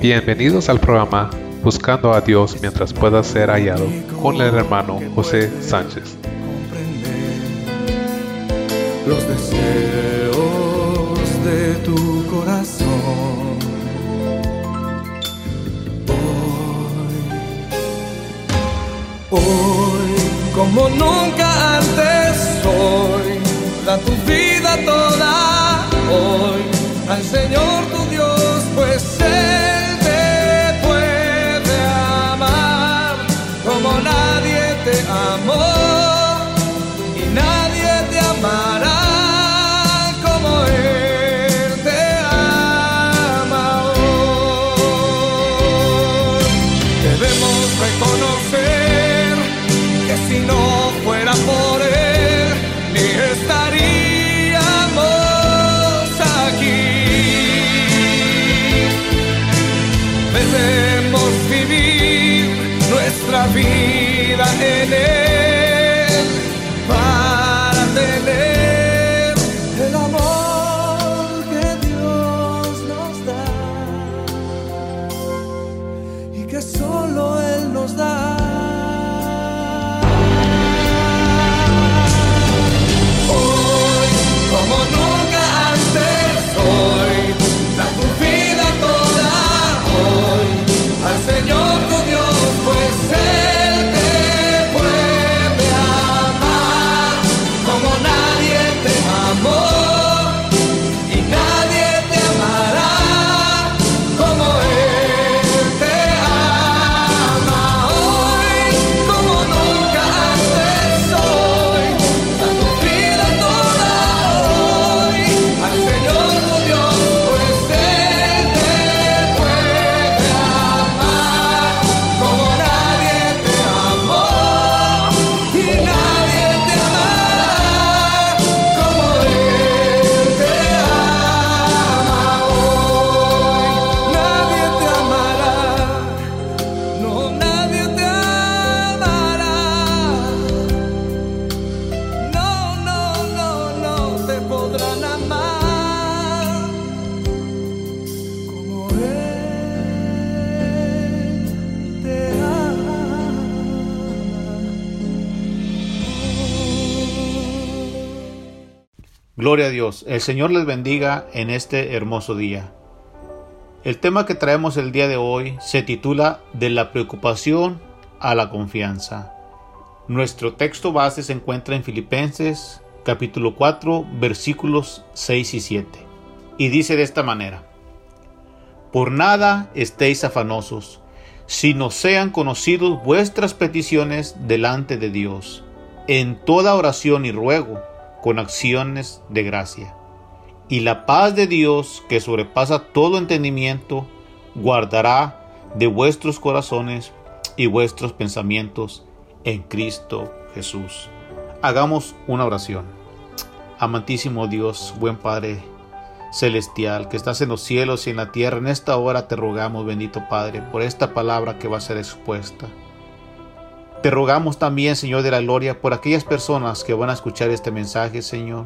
Bienvenidos al programa Buscando a Dios mientras pueda ser hallado con el hermano José Sánchez. Los deseos de tu corazón. Hoy, hoy, como nunca antes, hoy, da tu vida toda. Hoy, al Señor tu Dios, pues Él nadie Gloria a Dios. El Señor les bendiga en este hermoso día. El tema que traemos el día de hoy se titula De la preocupación a la confianza. Nuestro texto base se encuentra en Filipenses capítulo 4 versículos 6 y 7. Y dice de esta manera. Por nada estéis afanosos, sino sean conocidos vuestras peticiones delante de Dios, en toda oración y ruego, con acciones de gracia. Y la paz de Dios, que sobrepasa todo entendimiento, guardará de vuestros corazones y vuestros pensamientos en Cristo Jesús. Hagamos una oración. Amantísimo Dios, buen Padre celestial, que estás en los cielos y en la tierra, en esta hora te rogamos, bendito Padre, por esta palabra que va a ser expuesta. Te rogamos también, Señor de la Gloria, por aquellas personas que van a escuchar este mensaje, Señor.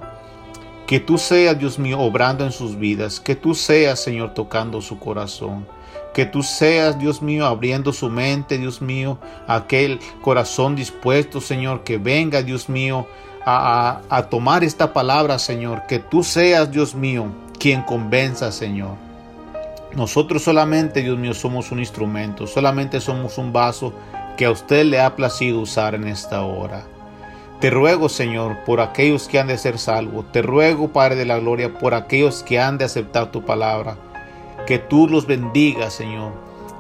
Que tú seas, Dios mío, obrando en sus vidas. Que tú seas, Señor, tocando su corazón. Que tú seas, Dios mío, abriendo su mente, Dios mío, aquel corazón dispuesto, Señor, que venga, Dios mío, a, a, tomar esta palabra, Señor. Que tú seas, Dios mío, quien convenza, Señor. Nosotros solamente, Dios mío, somos un instrumento, solamente somos un vaso que a usted le ha placido usar en esta hora. Te ruego, Señor, por aquellos que han de ser salvos. Te ruego, Padre de la Gloria, por aquellos que han de aceptar tu palabra. Que tú los bendigas, Señor.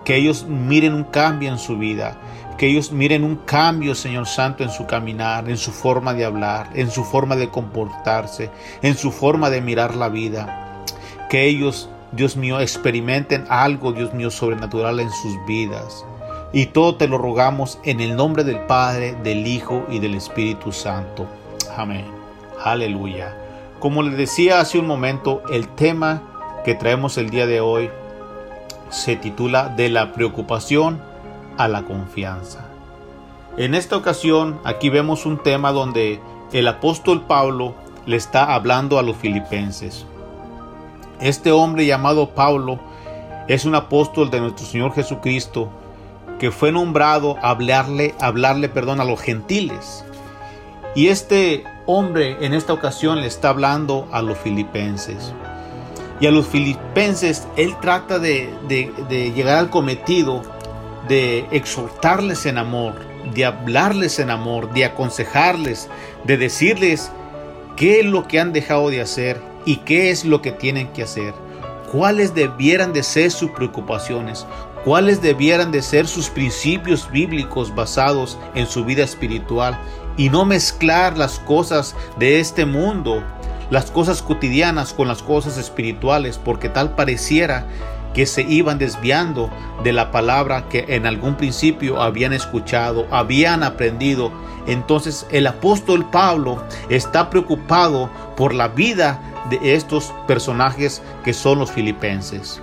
Que ellos miren un cambio en su vida. Que ellos miren un cambio, Señor Santo, en su caminar, en su forma de hablar, en su forma de comportarse, en su forma de mirar la vida. Que ellos, Dios mío, experimenten algo, Dios mío, sobrenatural en sus vidas. Y todo te lo rogamos en el nombre del Padre, del Hijo y del Espíritu Santo. Amén. Aleluya. Como les decía hace un momento, el tema que traemos el día de hoy se titula De la preocupación a la confianza. En esta ocasión, aquí vemos un tema donde el apóstol Pablo le está hablando a los filipenses. Este hombre llamado Pablo es un apóstol de nuestro Señor Jesucristo que fue nombrado a hablarle, hablarle perdón, a los gentiles. Y este hombre en esta ocasión le está hablando a los filipenses. Y a los filipenses él trata de, de- de llegar al cometido de exhortarles en amor, de hablarles en amor, de aconsejarles, de decirles qué es lo que han dejado de hacer y qué es lo que tienen que hacer, cuáles debieran de ser sus preocupaciones, cuáles debieran de ser sus principios bíblicos basados en su vida espiritual y no mezclar las cosas de este mundo, las cosas cotidianas con las cosas espirituales, porque tal pareciera que se iban desviando de la palabra que en algún principio habían escuchado, habían aprendido. Entonces el apóstol Pablo está preocupado por la vida de estos personajes que son los filipenses.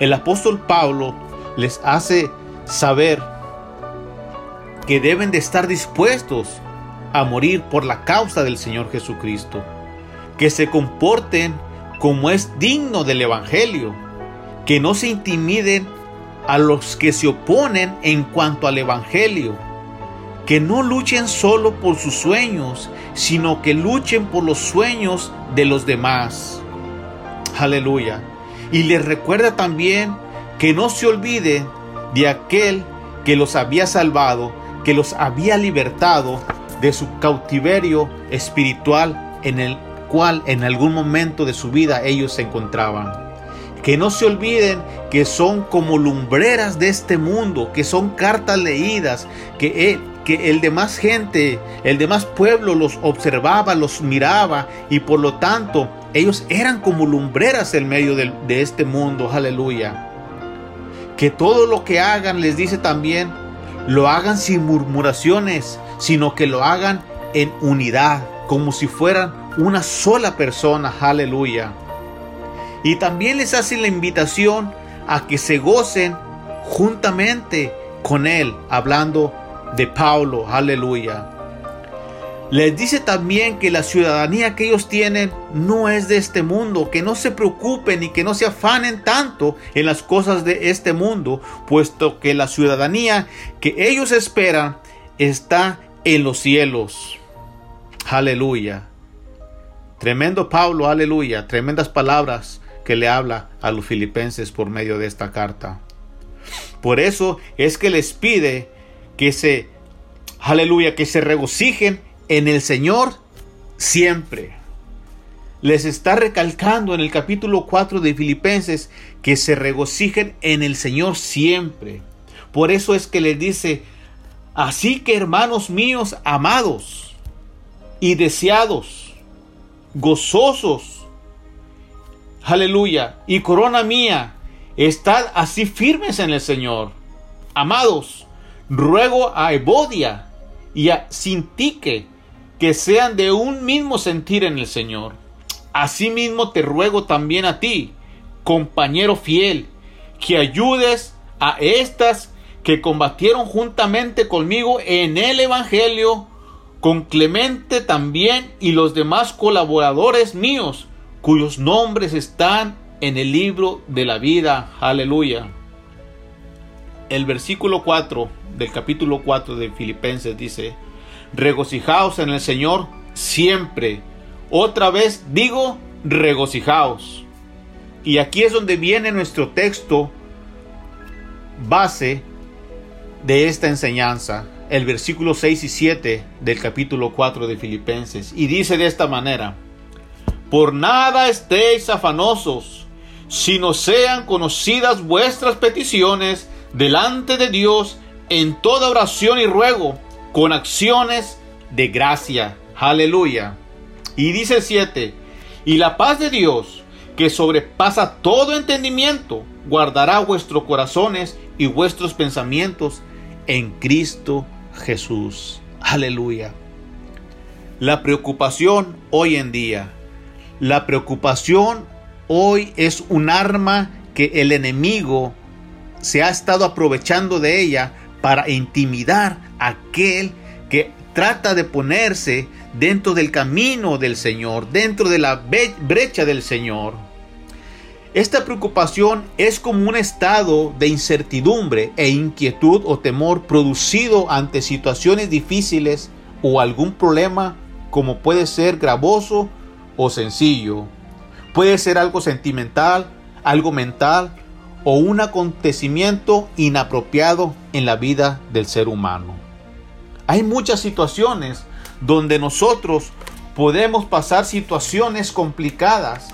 El apóstol Pablo les hace saber que deben de estar dispuestos a morir por la causa del Señor Jesucristo, que se comporten como es digno del Evangelio, que no se intimiden a los que se oponen en cuanto al Evangelio, que no luchen solo por sus sueños, sino que luchen por los sueños de los demás. Aleluya. Y les recuerda también que no se olviden de aquel que los había salvado, que los había libertado de su cautiverio espiritual en el cual en algún momento de su vida ellos se encontraban. Que no se olviden que son como lumbreras de este mundo, que son cartas leídas, que el, que el demás gente, el demás pueblo los observaba, los miraba y por lo tanto ellos eran como lumbreras en medio de, este mundo, aleluya. Que todo lo que hagan, les dice también, lo hagan sin murmuraciones, sino que lo hagan en unidad, como si fueran una sola persona, aleluya. Y también les hace la invitación a que se gocen juntamente con él, hablando de Pablo, aleluya. Les dice también que la ciudadanía que ellos tienen no es de este mundo, que no se preocupen y que no se afanen tanto en las cosas de este mundo, puesto que la ciudadanía que ellos esperan está en los cielos. Aleluya. Tremendo Pablo, aleluya. Tremendas palabras que le habla a los filipenses por medio de esta carta. Por eso es que les pide que se, aleluya, que se regocijen en el Señor siempre. Les está recalcando en el capítulo 4 de Filipenses que se regocijen en el Señor siempre. Por eso es que les dice, así que hermanos míos amados y deseados, gozosos, aleluya, y corona mía, estad así firmes en el Señor. Amados, ruego a Evodia y a Sintique que sean de un mismo sentir en el Señor. Asimismo te ruego también a ti, compañero fiel, que ayudes a estas que combatieron juntamente conmigo en el Evangelio, con Clemente también y los demás colaboradores míos, cuyos nombres están en el libro de la vida. Aleluya. El versículo 4 del capítulo 4 de Filipenses dice, regocijaos en el Señor siempre. Otra vez digo, regocijaos. Y aquí es donde viene nuestro texto base de esta enseñanza, el versículo 6 y 7 del capítulo 4 de Filipenses. Y dice de esta manera, por nada estéis afanosos, sino sean conocidas vuestras peticiones delante de Dios en toda oración y ruego, con acciones de gracia. Aleluya. Y dice el 7, y la paz de Dios, que sobrepasa todo entendimiento, guardará vuestros corazones y vuestros pensamientos en Cristo Jesús. Aleluya. La preocupación hoy en día. La preocupación hoy es un arma que el enemigo se ha estado aprovechando de ella para intimidar aquel que trata de ponerse dentro del camino del Señor, dentro de la brecha del Señor. Esta preocupación es como un estado de incertidumbre e inquietud o temor producido ante situaciones difíciles o algún problema como puede ser gravoso o sencillo. Puede ser algo sentimental, algo mental o un acontecimiento inapropiado en la vida del ser humano. Hay muchas situaciones donde nosotros podemos pasar situaciones complicadas,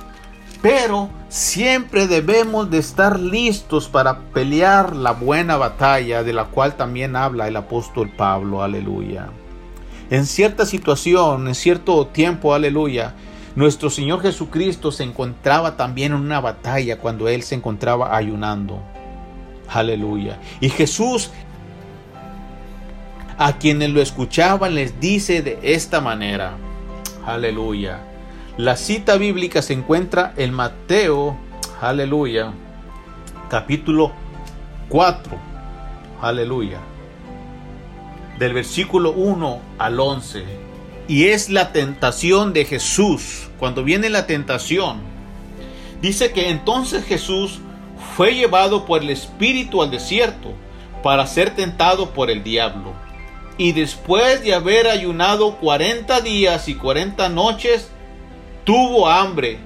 pero siempre debemos de estar listos para pelear la buena batalla de la cual también habla el apóstol Pablo, aleluya. En cierta situación, en cierto tiempo, aleluya, nuestro Señor Jesucristo se encontraba también en una batalla cuando Él se encontraba ayunando. Aleluya. Y Jesús, a quienes lo escuchaban, les dice de esta manera. Aleluya. La cita bíblica se encuentra en Mateo, aleluya, capítulo 4. Aleluya. Del versículo 1 al 11 y es la tentación de Jesús. Cuando viene la tentación, dice que entonces Jesús fue llevado por el Espíritu al desierto para ser tentado por el diablo. Y después de haber ayunado cuarenta días y cuarenta noches, tuvo hambre.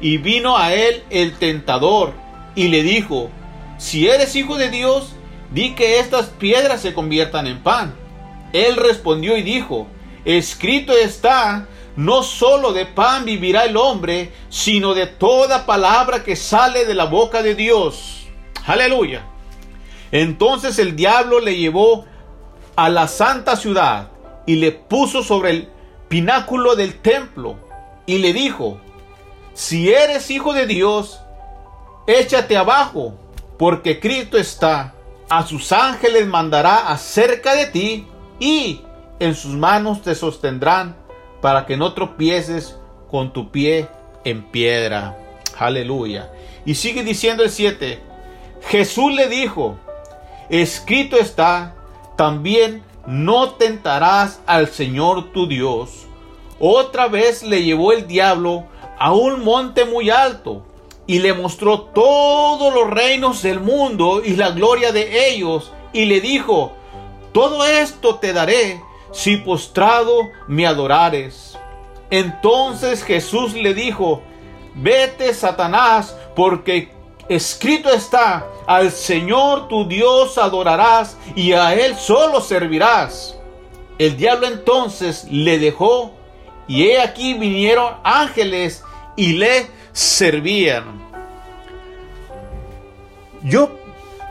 Y vino a él el tentador y le dijo, si eres hijo de Dios, di que estas piedras se conviertan en pan. Él respondió y dijo, Escrito está, no solo de pan vivirá el hombre, sino de toda palabra que sale de la boca de Dios. Aleluya. Entonces el diablo le llevó a la santa ciudad y le puso sobre el pináculo del templo y le dijo, si eres hijo de Dios, échate abajo, porque Cristo está, a sus ángeles mandará acerca de ti y en sus manos te sostendrán para que no tropieces con tu pie en piedra. Aleluya. Y sigue diciendo el 7. Jesús le dijo, escrito está, también no tentarás al Señor tu Dios. Otra vez le llevó el diablo a un monte muy alto y le mostró todos los reinos del mundo y la gloria de ellos y le dijo, todo esto te daré si postrado me adorares. Entonces Jesús le dijo, vete Satanás, porque escrito está, al Señor tu Dios adorarás y a Él solo servirás. El diablo entonces le dejó y he aquí vinieron ángeles y le servían. Yo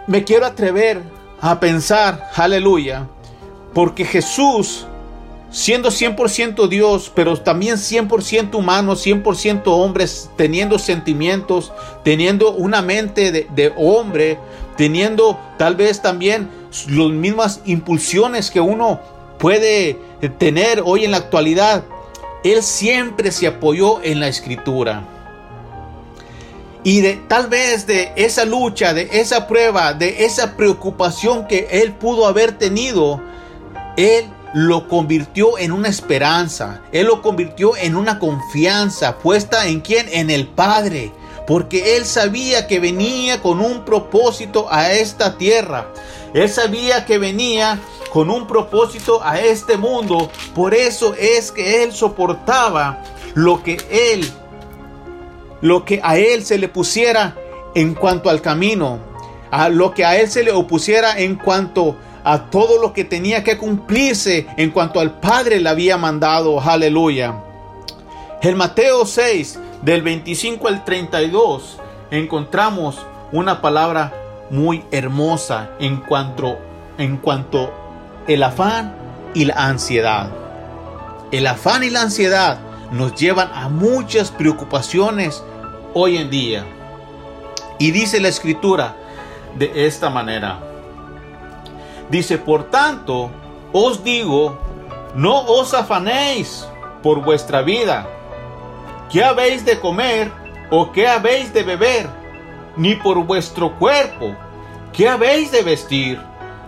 me quiero atrever a pensar, aleluya, porque Jesús, siendo 100% Dios, pero también 100% humano, 100% hombre, teniendo sentimientos, teniendo una mente de, de hombre, teniendo tal vez también las mismas impulsiones que uno puede tener hoy en la actualidad, Él siempre se apoyó en la escritura. Y de tal vez de esa lucha, de esa prueba, de esa preocupación que él pudo haber tenido, él lo convirtió en una esperanza. Él lo convirtió en una confianza puesta en quién? En el Padre. Porque él sabía que venía con un propósito a esta tierra. Él sabía que venía con un propósito a este mundo. Por eso es que él soportaba lo que él, lo que a él se le pusiera en cuanto al camino. A lo que a él se le opusiera en cuanto a todo lo que tenía que cumplirse en cuanto al Padre le había mandado. Aleluya. En Mateo 6, del 25 al 32, encontramos una palabra muy hermosa en cuanto, en cuanto el afán y la ansiedad. El afán y la ansiedad nos llevan a muchas preocupaciones hoy en día. Y dice la escritura de esta manera. Dice, por tanto, os digo, no os afanéis por vuestra vida. ¿Qué habéis de comer o qué habéis de beber? Ni por vuestro cuerpo. ¿Qué habéis de vestir?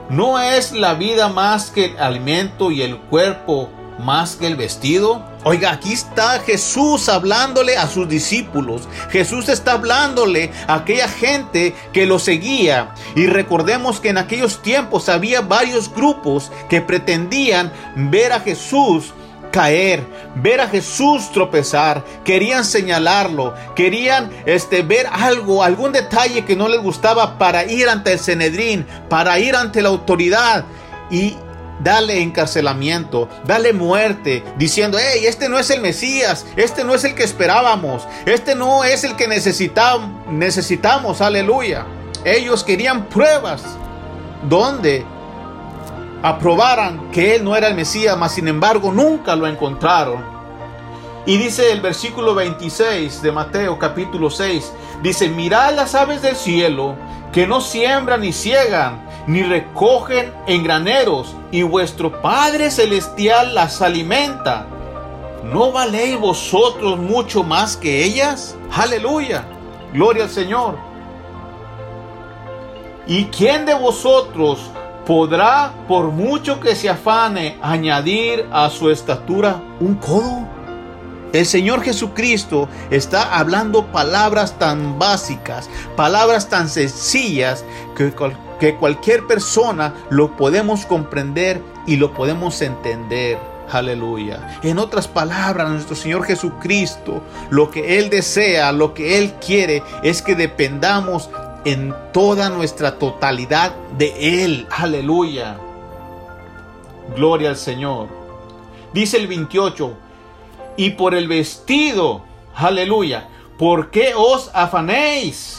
¿No es la vida más que el alimento y el cuerpo más que el vestido? Oiga, aquí está Jesús hablándole a sus discípulos. Jesús está hablándole a aquella gente que lo seguía. Y recordemos que en aquellos tiempos había varios grupos que pretendían ver a Jesús caer, ver a Jesús tropezar, querían señalarlo, querían este ver algo, algún detalle que no les gustaba para ir ante el Sanedrín, para ir ante la autoridad y dale encarcelamiento, dale muerte, diciendo, hey, este no es el Mesías, este no es el que esperábamos, este no es el que necesitamos, necesitamos, aleluya. Ellos querían pruebas donde aprobaran que él no era el Mesías, mas sin embargo nunca lo encontraron. Y dice el versículo 26 de Mateo capítulo 6, dice, mirad las aves del cielo, que no siembran ni ciegan, ni recogen en graneros, y vuestro Padre Celestial las alimenta. ¿No valéis vosotros mucho más que ellas? Aleluya. Gloria al Señor. ¿Y quién de vosotros podrá, por mucho que se afane, añadir a su estatura un codo? El Señor Jesucristo está hablando palabras tan básicas, palabras tan sencillas que, que cualquier persona lo podemos comprender y lo podemos entender. Aleluya. En otras palabras, nuestro Señor Jesucristo, lo que Él desea, lo que Él quiere, es que dependamos en toda nuestra totalidad de Él. Aleluya. Gloria al Señor. Dice el 28, y por el vestido, aleluya, ¿por qué os afanéis?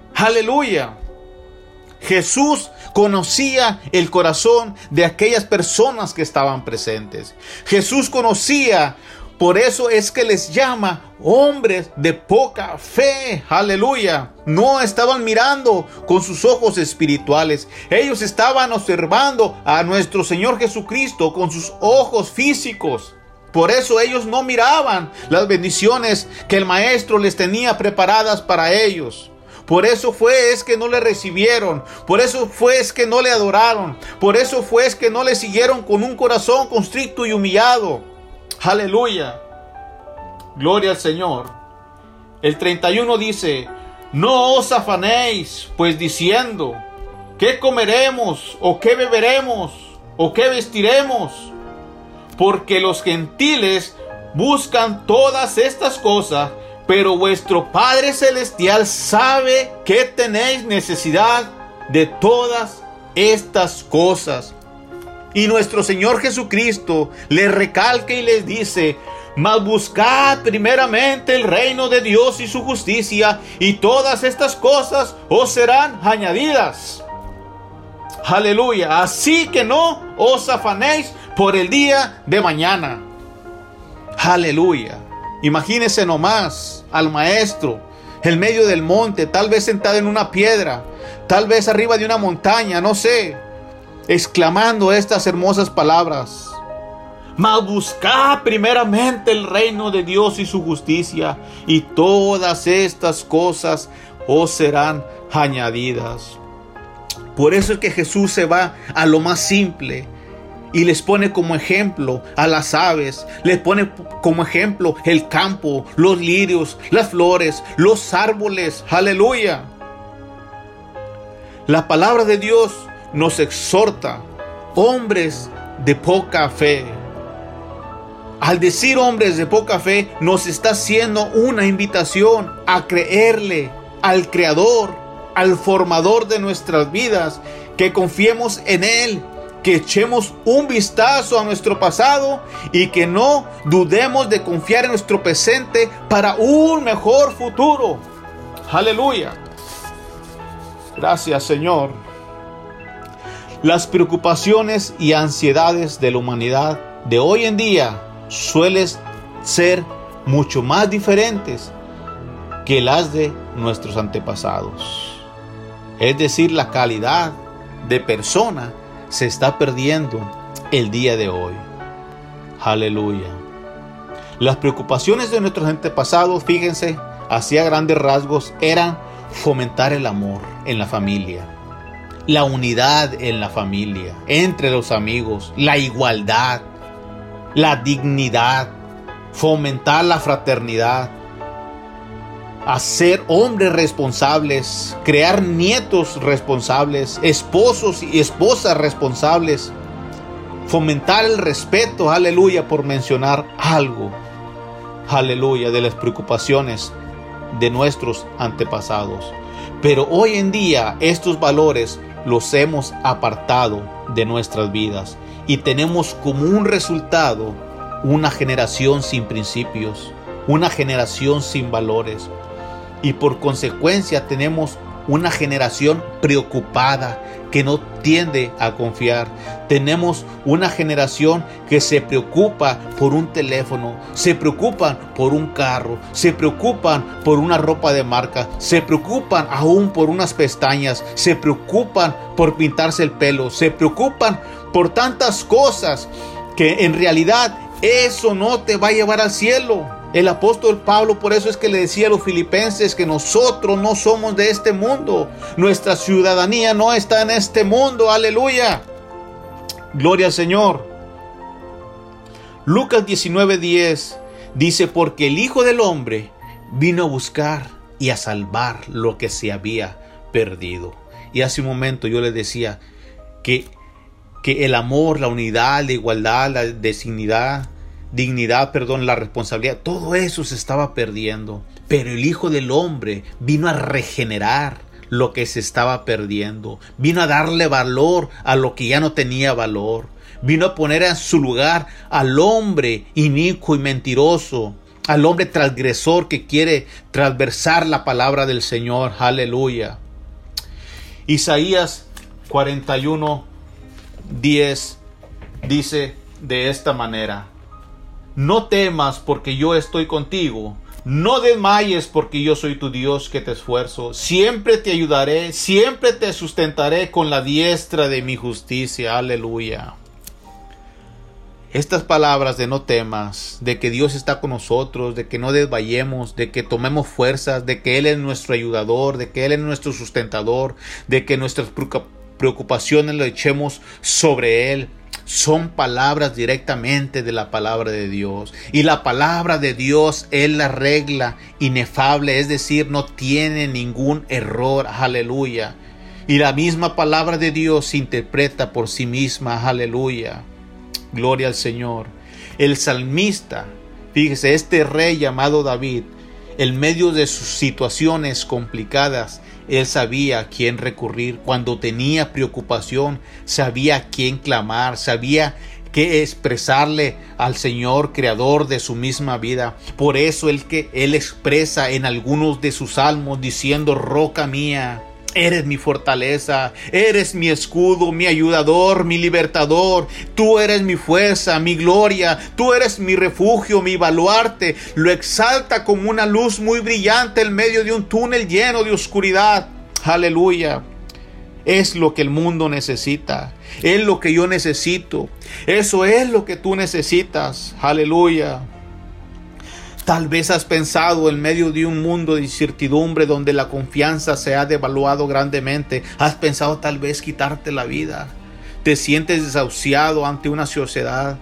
Aleluya. Jesús conocía el corazón de aquellas personas que estaban presentes. Jesús conocía, por eso es que les llama hombres de poca fe. Aleluya. No estaban mirando con sus ojos espirituales. Ellos estaban observando a nuestro Señor Jesucristo con sus ojos físicos. Por eso ellos no miraban las bendiciones que el Maestro les tenía preparadas para ellos. Por eso fue es que no le recibieron. Por eso fue es que no le adoraron. Por eso fue es que no le siguieron con un corazón constricto y humillado. Aleluya. Gloria al Señor. El 31 dice, no os afanéis, pues diciendo, ¿qué comeremos o qué beberemos o qué vestiremos? Porque los gentiles buscan todas estas cosas, pero vuestro Padre Celestial sabe que tenéis necesidad de todas estas cosas. Y nuestro Señor Jesucristo le recalca y les dice, mas buscad primeramente el reino de Dios y su justicia, y todas estas cosas os serán añadidas. Aleluya. Así que no os afanéis por el día de mañana. Aleluya. Imagínese nomás al maestro en medio del monte, tal vez sentado en una piedra, tal vez arriba de una montaña, no sé, exclamando estas hermosas palabras. Mas buscad primeramente el reino de Dios y su justicia, y todas estas cosas os serán añadidas. Por eso es que Jesús se va a lo más simple y les pone como ejemplo a las aves, les pone como ejemplo el campo, los lirios, las flores, los árboles. Aleluya. La palabra de Dios nos exhorta, hombres de poca fe. Al decir hombres de poca fe, nos está haciendo una invitación a creerle al Creador, al formador de nuestras vidas, que confiemos en Él, que echemos un vistazo a nuestro pasado y que no dudemos de confiar en nuestro presente para un mejor futuro. Aleluya. Gracias Señor. Las preocupaciones y ansiedades de la humanidad de hoy en día suelen ser mucho más diferentes que las de nuestros antepasados. Es decir, la calidad de persona se está perdiendo el día de hoy. Aleluya. Las preocupaciones de nuestros antepasados, fíjense, hacia grandes rasgos, eran fomentar el amor en la familia, la unidad en la familia, entre los amigos, la igualdad, la dignidad, fomentar la fraternidad, hacer hombres responsables, crear nietos responsables, esposos y esposas responsables, fomentar el respeto, aleluya, por mencionar algo, aleluya, de las preocupaciones de nuestros antepasados. Pero hoy en día estos valores los hemos apartado de nuestras vidas y tenemos como un resultado una generación sin principios, una generación sin valores y por consecuencia tenemos una generación preocupada que no tiende a confiar. Tenemos una generación que se preocupa por un teléfono, se preocupan por un carro, se preocupan por una ropa de marca, se preocupan aún por unas pestañas, se preocupan por pintarse el pelo, se preocupan por tantas cosas que en realidad eso no te va a llevar al cielo. El apóstol Pablo por eso es que le decía a los filipenses que nosotros no somos de este mundo. Nuestra ciudadanía no está en este mundo. Aleluya. Gloria al Señor. Lucas 19:10 dice, porque el Hijo del Hombre vino a buscar y a salvar lo que se había perdido. Y hace un momento yo les decía que, que el amor, la unidad, la igualdad, la dignidad, dignidad, perdón, la responsabilidad, todo eso se estaba perdiendo. Pero el Hijo del Hombre vino a regenerar lo que se estaba perdiendo, vino a darle valor a lo que ya no tenía valor, vino a poner en su lugar al hombre inicuo y mentiroso, al hombre transgresor que quiere transversar la palabra del Señor. Aleluya. Isaías 41, 10 dice de esta manera, no temas porque yo estoy contigo. No desmayes porque yo soy tu Dios que te esfuerzo. Siempre te ayudaré, siempre te sustentaré con la diestra de mi justicia. Aleluya. Estas palabras de no temas, de que Dios está con nosotros, de que no desmayemos, de que tomemos fuerzas, de que Él es nuestro ayudador, de que Él es nuestro sustentador, de que nuestras preocupaciones lo echemos sobre Él son palabras directamente de la palabra de Dios. Y la palabra de Dios es la regla inefable, es decir, no tiene ningún error. Aleluya. Y la misma palabra de Dios se interpreta por sí misma. Aleluya. Gloria al Señor. El salmista, fíjese, este rey llamado David, en medio de sus situaciones complicadas, él sabía a quién recurrir. Cuando tenía preocupación, sabía a quién clamar, sabía qué expresarle al Señor, creador de su misma vida. Por eso el que él expresa en algunos de sus salmos diciendo, roca mía, Eres mi fortaleza, eres mi escudo, mi ayudador, mi libertador. Tú eres mi fuerza, mi gloria. Tú eres mi refugio, mi baluarte. Lo exalta como una luz muy brillante en medio de un túnel lleno de oscuridad. Aleluya. Es lo que el mundo necesita. Es lo que yo necesito. Eso es lo que tú necesitas. Aleluya. Tal vez has pensado en medio de un mundo de incertidumbre donde la confianza se ha devaluado grandemente. Has pensado tal vez quitarte la vida. Te sientes desahuciado ante una sociedad.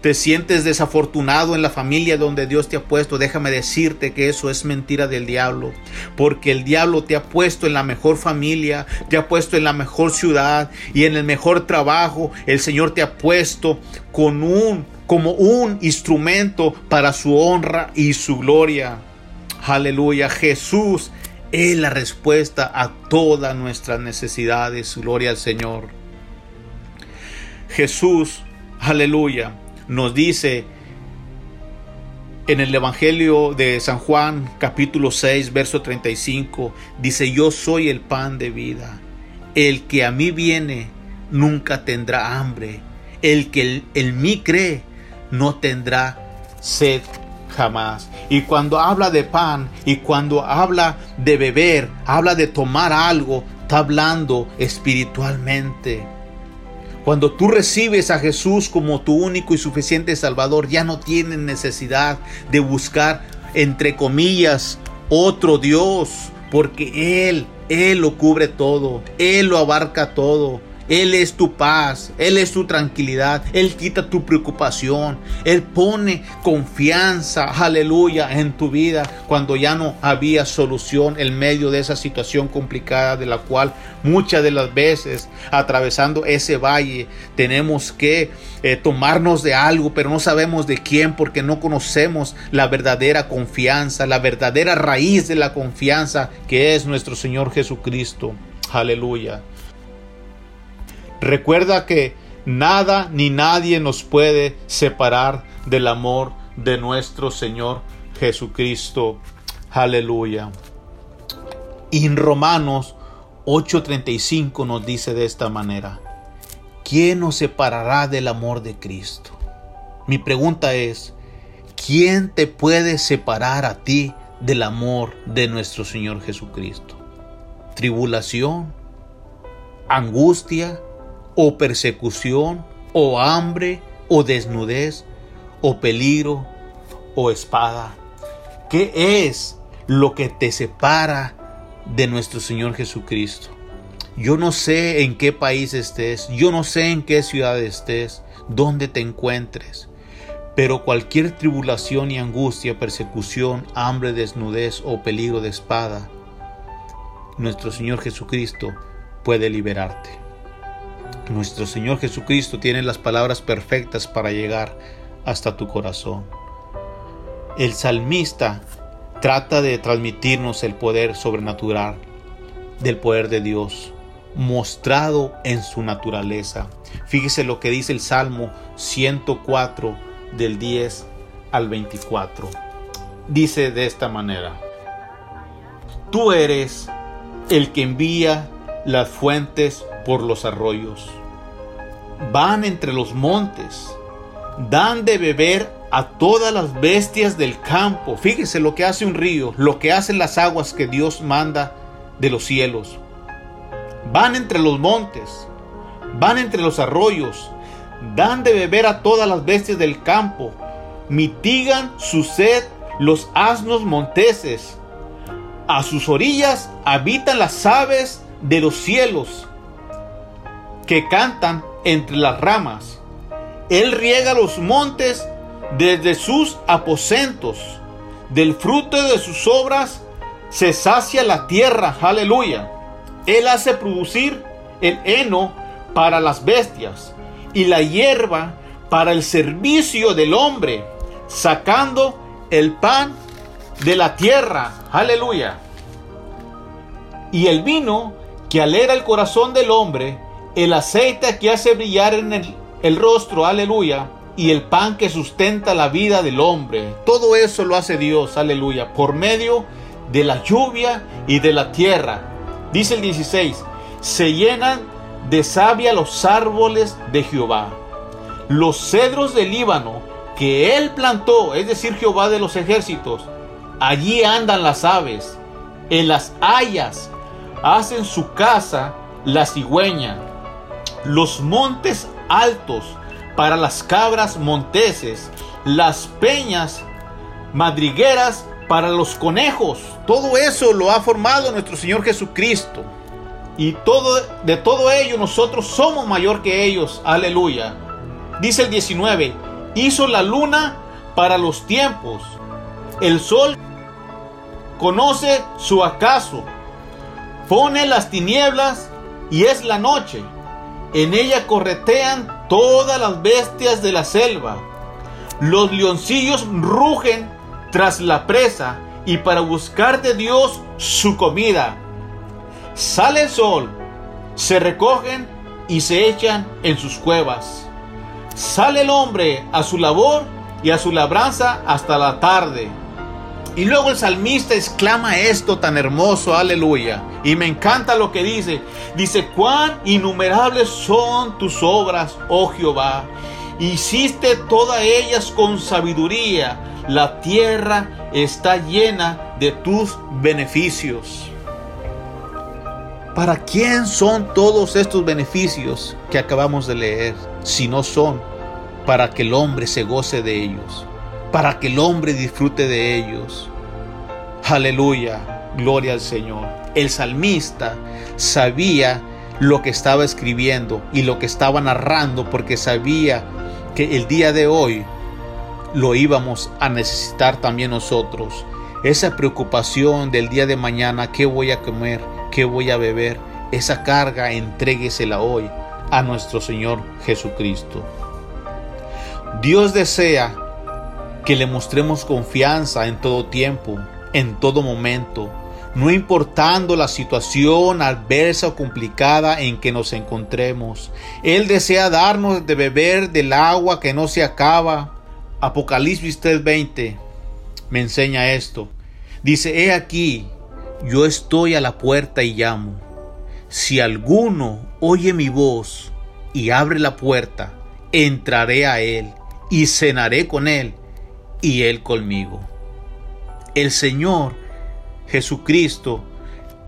Te sientes desafortunado en la familia donde Dios te ha puesto. Déjame decirte que eso es mentira del diablo. Porque el diablo te ha puesto en la mejor familia, te ha puesto en la mejor ciudad y en el mejor trabajo. El Señor te ha puesto con un como un instrumento para su honra y su gloria. Aleluya. Jesús es la respuesta a todas nuestras necesidades. Gloria al Señor. Jesús, aleluya, nos dice en el Evangelio de San Juan capítulo 6 verso 35, dice, yo soy el pan de vida. El que a mí viene nunca tendrá hambre. El que en mí cree no tendrá sed jamás. Y cuando habla de pan y cuando habla de beber, habla de tomar algo, está hablando espiritualmente. Cuando tú recibes a Jesús como tu único y suficiente Salvador, ya no tienes necesidad de buscar, entre comillas, otro Dios, porque Él, Él lo cubre todo, Él lo abarca todo. Él es tu paz, Él es tu tranquilidad, Él quita tu preocupación, Él pone confianza, aleluya, en tu vida cuando ya no había solución en medio de esa situación complicada de la cual muchas de las veces atravesando ese valle tenemos que eh, tomarnos de algo, pero no sabemos de quién porque no conocemos la verdadera confianza, la verdadera raíz de la confianza que es nuestro Señor Jesucristo. Aleluya. Recuerda que nada ni nadie nos puede separar del amor de nuestro Señor Jesucristo. Aleluya. Y en Romanos 8:35 nos dice de esta manera, ¿quién nos separará del amor de Cristo? Mi pregunta es, ¿quién te puede separar a ti del amor de nuestro Señor Jesucristo? ¿Tribulación? ¿Angustia? O persecución, o hambre, o desnudez, o peligro, o espada. ¿Qué es lo que te separa de nuestro Señor Jesucristo? Yo no sé en qué país estés, yo no sé en qué ciudad estés, dónde te encuentres, pero cualquier tribulación y angustia, persecución, hambre, desnudez o peligro de espada, nuestro Señor Jesucristo puede liberarte. Nuestro Señor Jesucristo tiene las palabras perfectas para llegar hasta tu corazón. El salmista trata de transmitirnos el poder sobrenatural del poder de Dios mostrado en su naturaleza. Fíjese lo que dice el Salmo 104 del 10 al 24. Dice de esta manera, Tú eres el que envía las fuentes por los arroyos. Van entre los montes, dan de beber a todas las bestias del campo. Fíjese lo que hace un río, lo que hacen las aguas que Dios manda de los cielos. Van entre los montes, van entre los arroyos, dan de beber a todas las bestias del campo, mitigan su sed los asnos monteses. A sus orillas habitan las aves de los cielos que cantan entre las ramas. Él riega los montes desde sus aposentos. Del fruto de sus obras se sacia la tierra. Aleluya. Él hace producir el heno para las bestias y la hierba para el servicio del hombre, sacando el pan de la tierra. Aleluya. Y el vino que alera el corazón del hombre el aceite que hace brillar en el, el, rostro, aleluya, y el pan que sustenta la vida del hombre. Todo eso lo hace Dios, aleluya, por medio de la lluvia y de la tierra. Dice el 16, se llenan de savia los árboles de Jehová. Los cedros del Líbano que él plantó, es decir, Jehová de los ejércitos, allí andan las aves, en las hayas hacen su casa la cigüeña los montes altos para las cabras monteses, las peñas madrigueras para los conejos. Todo eso lo ha formado nuestro Señor Jesucristo. Y todo, de todo ello nosotros somos mayor que ellos. Aleluya. Dice el 19, hizo la luna para los tiempos. El sol conoce su acaso. Pone las tinieblas y es la noche. En ella corretean todas las bestias de la selva. Los leoncillos rugen tras la presa y para buscar de Dios su comida. Sale el sol, se recogen y se echan en sus cuevas. Sale el hombre a su labor y a su labranza hasta la tarde. Y luego el salmista exclama esto tan hermoso, aleluya. Y me encanta lo que dice. Dice, cuán innumerables son tus obras, oh Jehová. Hiciste todas ellas con sabiduría. La tierra está llena de tus beneficios. ¿Para quién son todos estos beneficios que acabamos de leer? Si no son para que el hombre se goce de ellos, para que el hombre disfrute de ellos. Aleluya, gloria al Señor. El salmista sabía lo que estaba escribiendo y lo que estaba narrando porque sabía que el día de hoy lo íbamos a necesitar también nosotros. Esa preocupación del día de mañana, qué voy a comer, qué voy a beber, esa carga entréguesela hoy a nuestro Señor Jesucristo. Dios desea que le mostremos confianza en todo tiempo, en todo momento, no importando la situación adversa o complicada en que nos encontremos. Él desea darnos de beber del agua que no se acaba. Apocalipsis 3:20 me enseña esto. Dice, he aquí, yo estoy a la puerta y llamo. Si alguno oye mi voz y abre la puerta, entraré a él y cenaré con él y él conmigo. El Señor Jesucristo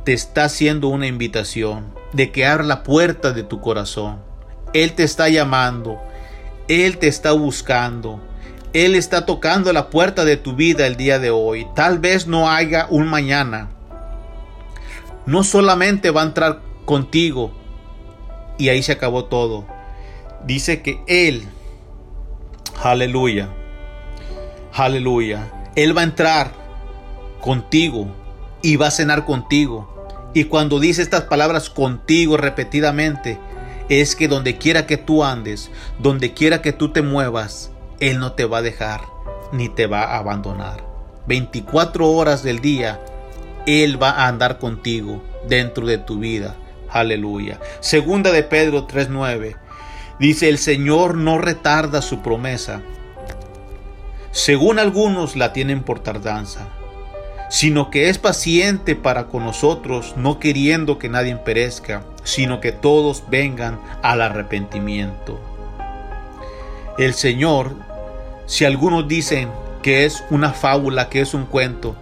te está haciendo una invitación de que abra la puerta de tu corazón. Él te está llamando, Él te está buscando, Él está tocando la puerta de tu vida el día de hoy. Tal vez no haya un mañana. No solamente va a entrar contigo y ahí se acabó todo. Dice que Él, aleluya, aleluya, Él va a entrar contigo y va a cenar contigo. Y cuando dice estas palabras contigo repetidamente, es que donde quiera que tú andes, donde quiera que tú te muevas, Él no te va a dejar ni te va a abandonar. 24 horas del día, Él va a andar contigo dentro de tu vida. Aleluya. Segunda de Pedro 3:9. Dice, el Señor no retarda su promesa. Según algunos la tienen por tardanza sino que es paciente para con nosotros, no queriendo que nadie perezca, sino que todos vengan al arrepentimiento. El Señor, si algunos dicen que es una fábula, que es un cuento,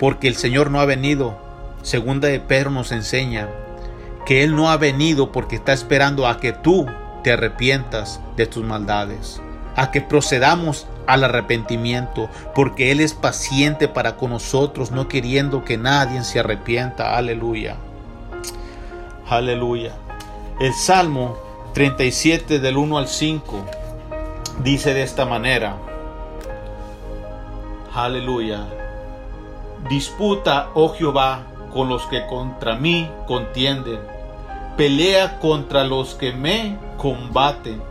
porque el Señor no ha venido, segunda de Pedro nos enseña que Él no ha venido porque está esperando a que tú te arrepientas de tus maldades, a que procedamos al arrepentimiento, porque Él es paciente para con nosotros, no queriendo que nadie se arrepienta. Aleluya. Aleluya. El Salmo 37 del 1 al 5 dice de esta manera. Aleluya. Disputa, oh Jehová, con los que contra mí contienden. Pelea contra los que me combaten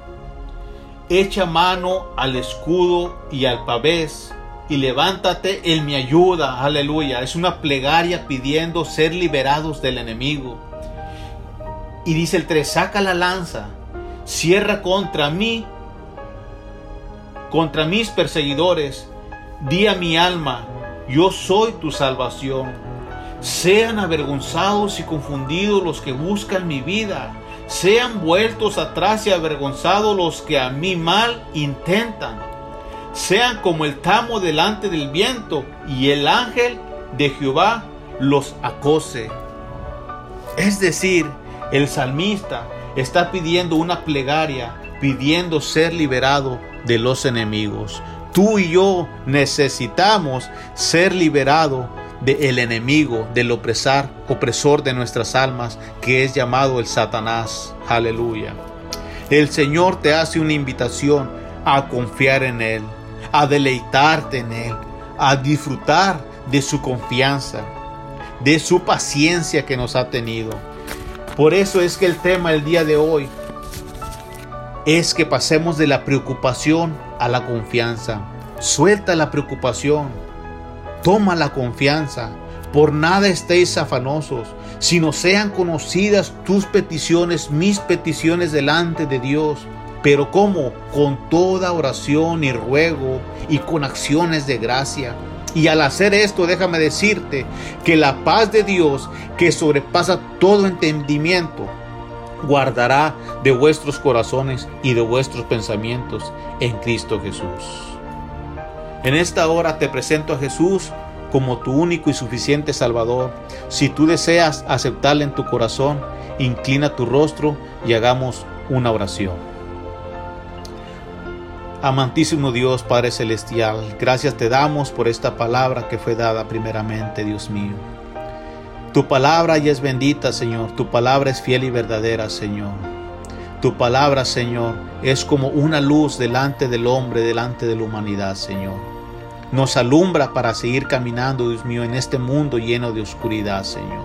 echa mano al escudo y al pavés y levántate en mi ayuda. Aleluya. Es una plegaria pidiendo ser liberados del enemigo. Y dice el 3, saca la lanza, cierra contra mí, contra mis perseguidores. Di a mi alma, yo soy tu salvación. Sean avergonzados y confundidos los que buscan mi vida sean vueltos atrás y avergonzados los que a mí mal intentan. Sean como el tamo delante del viento y el ángel de Jehová los acose. Es decir, el salmista está pidiendo una plegaria, pidiendo ser liberado de los enemigos. Tú y yo necesitamos ser liberados del enemigo, del opresor, opresor de nuestras almas, que es llamado el Satanás. Aleluya. El Señor te hace una invitación a confiar en Él, a deleitarte en Él, a disfrutar de su confianza, de su paciencia que nos ha tenido. Por eso es que el tema del día de hoy es que pasemos de la preocupación a la confianza. Suelta la preocupación, Toma la confianza. Por nada estéis afanosos, sino sean conocidas tus peticiones, mis peticiones delante de Dios. Pero como con toda oración y ruego y con acciones de gracia. Y al hacer esto, déjame decirte que la paz de Dios, que sobrepasa todo entendimiento, guardará de vuestros corazones y de vuestros pensamientos en Cristo Jesús. En esta hora te presento a Jesús como tu único y suficiente Salvador. Si tú deseas aceptarle en tu corazón, inclina tu rostro y hagamos una oración. Amantísimo Dios, Padre Celestial, gracias te damos por esta palabra que fue dada primeramente, Dios mío. Tu palabra ya es bendita, Señor. Tu palabra es fiel y verdadera, Señor. Tu palabra, Señor, es como una luz delante del hombre, delante de la humanidad, Señor. Nos alumbra para seguir caminando, Dios mío, en este mundo lleno de oscuridad, Señor.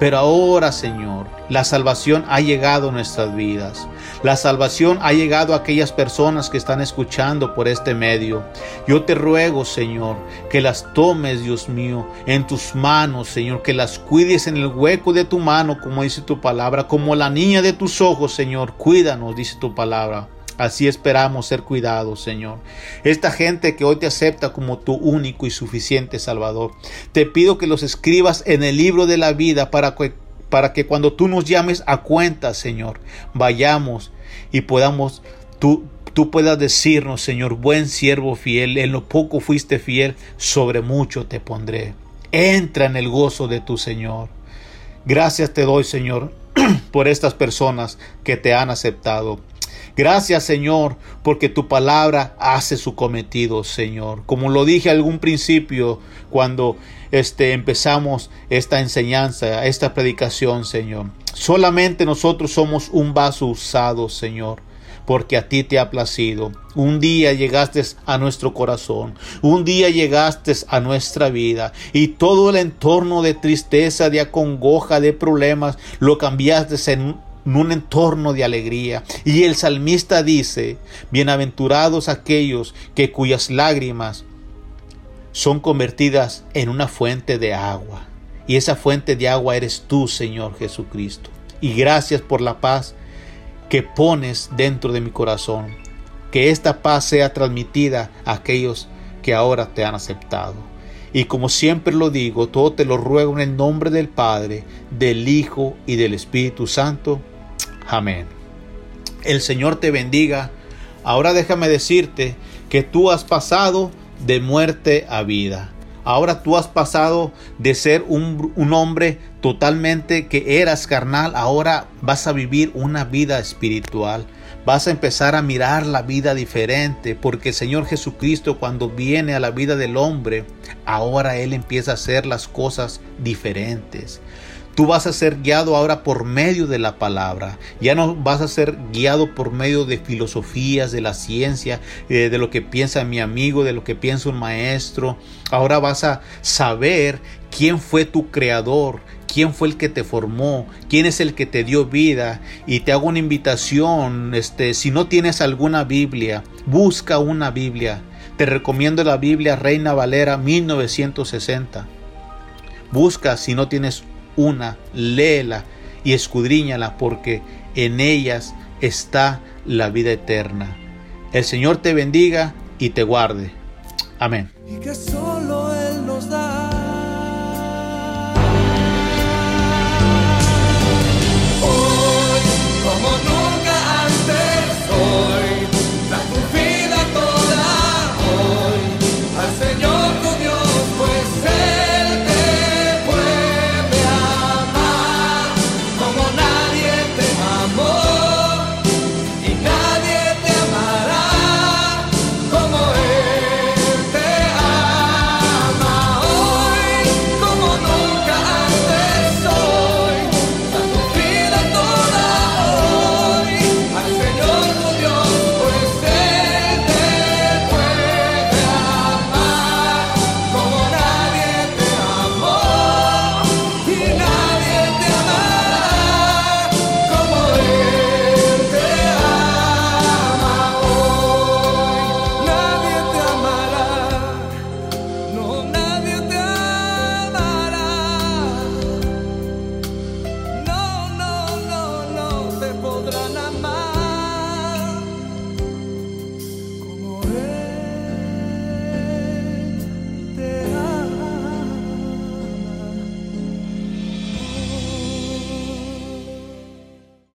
Pero ahora, Señor, la salvación ha llegado a nuestras vidas. La salvación ha llegado a aquellas personas que están escuchando por este medio. Yo te ruego, Señor, que las tomes, Dios mío, en tus manos, Señor, que las cuides en el hueco de tu mano, como dice tu palabra, como la niña de tus ojos, Señor. Cuídanos, dice tu palabra. Así esperamos ser cuidados, Señor. Esta gente que hoy te acepta como tu único y suficiente Salvador, te pido que los escribas en el libro de la vida para que, para que cuando tú nos llames a cuenta, Señor, vayamos y podamos tú tú puedas decirnos, Señor, buen siervo fiel, en lo poco fuiste fiel, sobre mucho te pondré. Entra en el gozo de tu Señor. Gracias te doy, Señor, por estas personas que te han aceptado. Gracias Señor, porque tu palabra hace su cometido, Señor. Como lo dije algún principio cuando este, empezamos esta enseñanza, esta predicación, Señor. Solamente nosotros somos un vaso usado, Señor porque a ti te ha placido. Un día llegaste a nuestro corazón, un día llegaste a nuestra vida y todo el entorno de tristeza, de acongoja, de problemas, lo cambiaste en un entorno de alegría. Y el salmista dice, bienaventurados aquellos que cuyas lágrimas son convertidas en una fuente de agua. Y esa fuente de agua eres tú, Señor Jesucristo. Y gracias por la paz que pones dentro de mi corazón. Que esta paz sea transmitida a aquellos que ahora te han aceptado. Y como siempre lo digo, todo te lo ruego en el nombre del Padre, del Hijo y del Espíritu Santo. Amén. El Señor te bendiga. Ahora déjame decirte que tú has pasado de muerte a vida. Ahora tú has pasado de ser un, un, hombre totalmente que eras carnal, ahora vas a vivir una vida espiritual. Vas a empezar a mirar la vida diferente, porque el Señor Jesucristo cuando viene a la vida del hombre, ahora Él empieza a hacer las cosas diferentes. Tú vas a ser guiado ahora por medio de la palabra. Ya no vas a ser guiado por medio de filosofías, de la ciencia, eh, de lo que piensa mi amigo, de lo que piensa un maestro. Ahora vas a saber quién fue tu creador, quién fue el que te formó, quién es el que te dio vida. Y te hago una invitación, este, si no tienes alguna Biblia, busca una Biblia. Te recomiendo la Biblia Reina Valera 1960. Busca si no tienes una, léela y escudriñala porque en ellas está la vida eterna. El Señor te bendiga y te guarde. Amén.